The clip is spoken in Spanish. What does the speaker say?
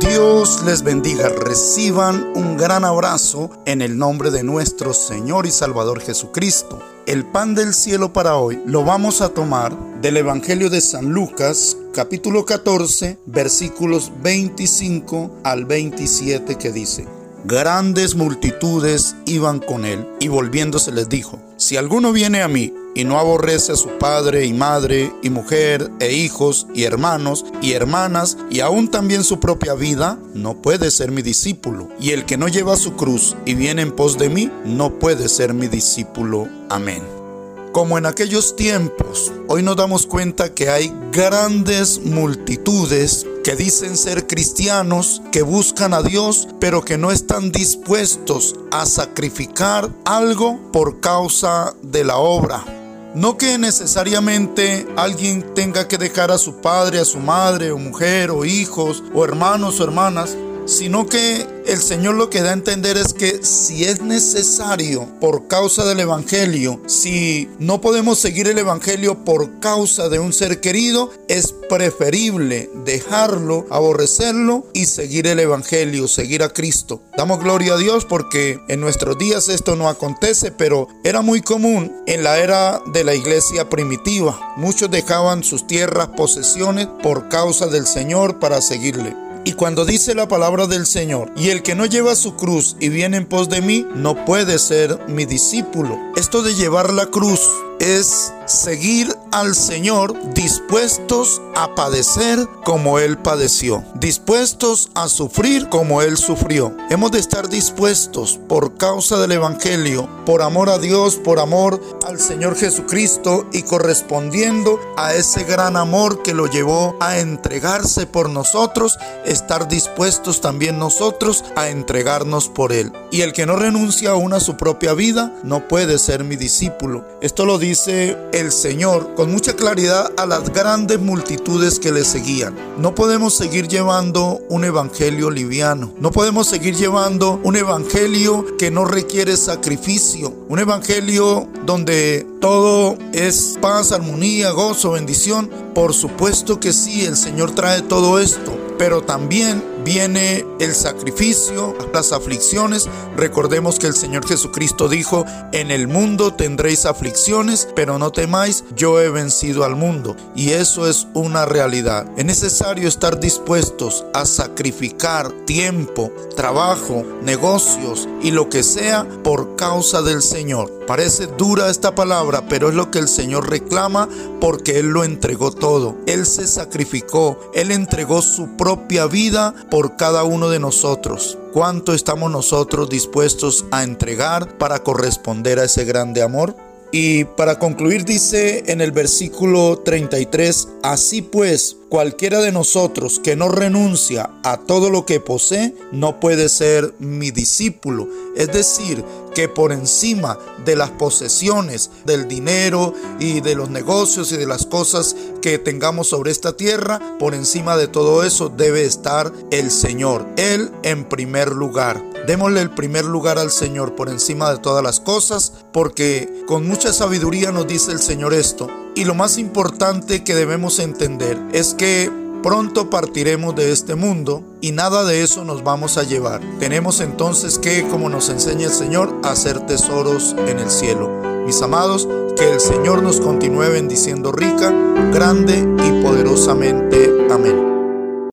Dios les bendiga. Reciban un gran abrazo en el nombre de nuestro Señor y Salvador Jesucristo. El pan del cielo para hoy lo vamos a tomar del Evangelio de San Lucas, capítulo 14, versículos 25 al 27 que dice. Grandes multitudes iban con él y volviéndose les dijo, si alguno viene a mí y no aborrece a su padre y madre y mujer e hijos y hermanos y hermanas y aún también su propia vida, no puede ser mi discípulo. Y el que no lleva su cruz y viene en pos de mí, no puede ser mi discípulo. Amén. Como en aquellos tiempos, hoy nos damos cuenta que hay grandes multitudes que dicen ser cristianos, que buscan a Dios, pero que no están dispuestos a sacrificar algo por causa de la obra. No que necesariamente alguien tenga que dejar a su padre, a su madre, o mujer, o hijos, o hermanos o hermanas, sino que el Señor lo que da a entender es que si es necesario por causa del Evangelio, si no podemos seguir el Evangelio por causa de un ser querido, es preferible dejarlo, aborrecerlo y seguir el Evangelio, seguir a Cristo. Damos gloria a Dios porque en nuestros días esto no acontece, pero era muy común en la era de la iglesia primitiva. Muchos dejaban sus tierras, posesiones por causa del Señor para seguirle. Y cuando dice la palabra del Señor, y el que no lleva su cruz y viene en pos de mí, no puede ser mi discípulo. Esto de llevar la cruz es seguir al Señor dispuestos a padecer como Él padeció, dispuestos a sufrir como Él sufrió. Hemos de estar dispuestos por causa del Evangelio, por amor a Dios, por amor al Señor Jesucristo y correspondiendo a ese gran amor que lo llevó a entregarse por nosotros, estar dispuestos también nosotros a entregarnos por Él. Y el que no renuncia aún a su propia vida no puede ser mi discípulo. Esto lo dice el Señor con mucha claridad a las grandes multitudes que le seguían. No podemos seguir llevando un evangelio liviano. No podemos seguir llevando un evangelio que no requiere sacrificio. Un evangelio donde todo es paz, armonía, gozo, bendición. Por supuesto que sí, el Señor trae todo esto pero también viene el sacrificio, las aflicciones. Recordemos que el Señor Jesucristo dijo, en el mundo tendréis aflicciones, pero no temáis, yo he vencido al mundo. Y eso es una realidad. Es necesario estar dispuestos a sacrificar tiempo, trabajo, negocios y lo que sea por causa del Señor. Parece dura esta palabra, pero es lo que el Señor reclama porque Él lo entregó todo. Él se sacrificó, Él entregó su propia vida por cada uno de nosotros. ¿Cuánto estamos nosotros dispuestos a entregar para corresponder a ese grande amor? Y para concluir dice en el versículo 33, así pues, cualquiera de nosotros que no renuncia a todo lo que posee, no puede ser mi discípulo. Es decir, que por encima de las posesiones, del dinero y de los negocios y de las cosas que tengamos sobre esta tierra, por encima de todo eso debe estar el Señor, Él en primer lugar. Démosle el primer lugar al Señor por encima de todas las cosas, porque con mucha sabiduría nos dice el Señor esto. Y lo más importante que debemos entender es que Pronto partiremos de este mundo y nada de eso nos vamos a llevar. Tenemos entonces que, como nos enseña el Señor, hacer tesoros en el cielo. Mis amados, que el Señor nos continúe bendiciendo rica, grande y poderosamente. Amén.